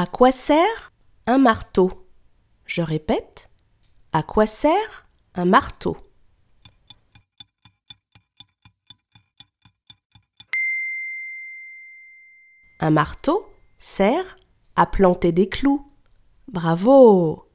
À quoi sert un marteau? Je répète. À quoi sert un marteau? Un marteau sert à planter des clous. Bravo